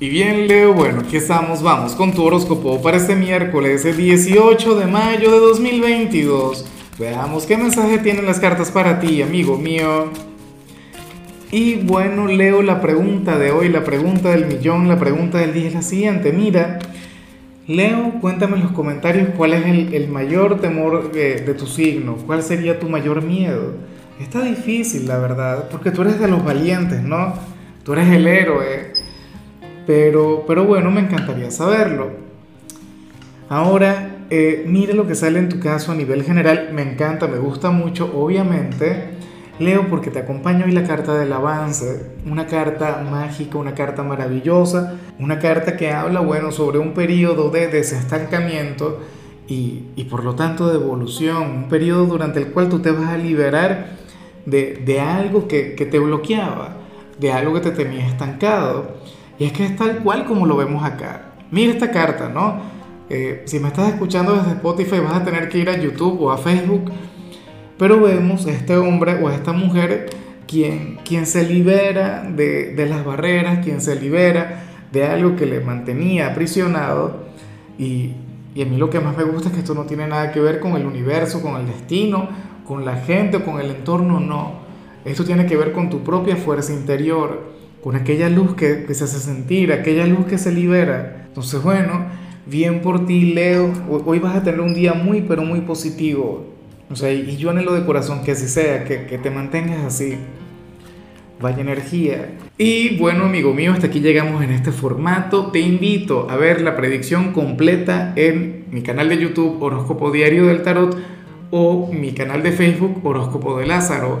Y bien, Leo, bueno, aquí estamos, vamos con tu horóscopo para este miércoles, el 18 de mayo de 2022. Veamos qué mensaje tienen las cartas para ti, amigo mío. Y bueno, Leo, la pregunta de hoy, la pregunta del millón, la pregunta del día es la siguiente. Mira, Leo, cuéntame en los comentarios cuál es el, mayor temor de, de tu signo, cuál sería tu mayor miedo. Está difícil, la verdad, porque tú eres de los valientes, ¿no? Tú eres el héroe pero, pero bueno, me encantaría saberlo. Ahora, eh, lo que sale en tu caso a nivel general. Me encanta, me gusta mucho, obviamente. Leo porque te acompaño hoy la carta del avance, una carta mágica, una carta maravillosa, una carta que habla, bueno, sobre un periodo de desestancamiento y, y por lo tanto de evolución, un periodo durante el cual tú te vas a liberar de, de algo que, que te bloqueaba, de algo que te tenía estancado. Y es que es tal cual como lo vemos acá. Mira esta carta, ¿no? Eh, si me estás escuchando desde Spotify vas a tener que ir a YouTube o a Facebook. Pero vemos a este hombre o a esta mujer quien, quien se libera de, de las barreras, quien se libera de algo que le mantenía aprisionado. Y, y a mí lo que más me gusta es que esto no tiene nada que ver con el universo, con el destino, con la gente, con el entorno, no. Esto tiene que ver con tu propia fuerza interior con aquella luz que, se hace sentir, aquella luz que se libera. Entonces, bueno, bien por ti, Leo. Hoy vas a tener un día muy, pero muy positivo. O sea, y yo anhelo de corazón que así sea, que, que te mantengas así. Vaya energía. Y bueno, amigo mío, hasta aquí llegamos en este formato. Te invito a ver la predicción completa en mi canal de YouTube Horóscopo Diario del Tarot o mi canal de Facebook Horóscopo de Lázaro.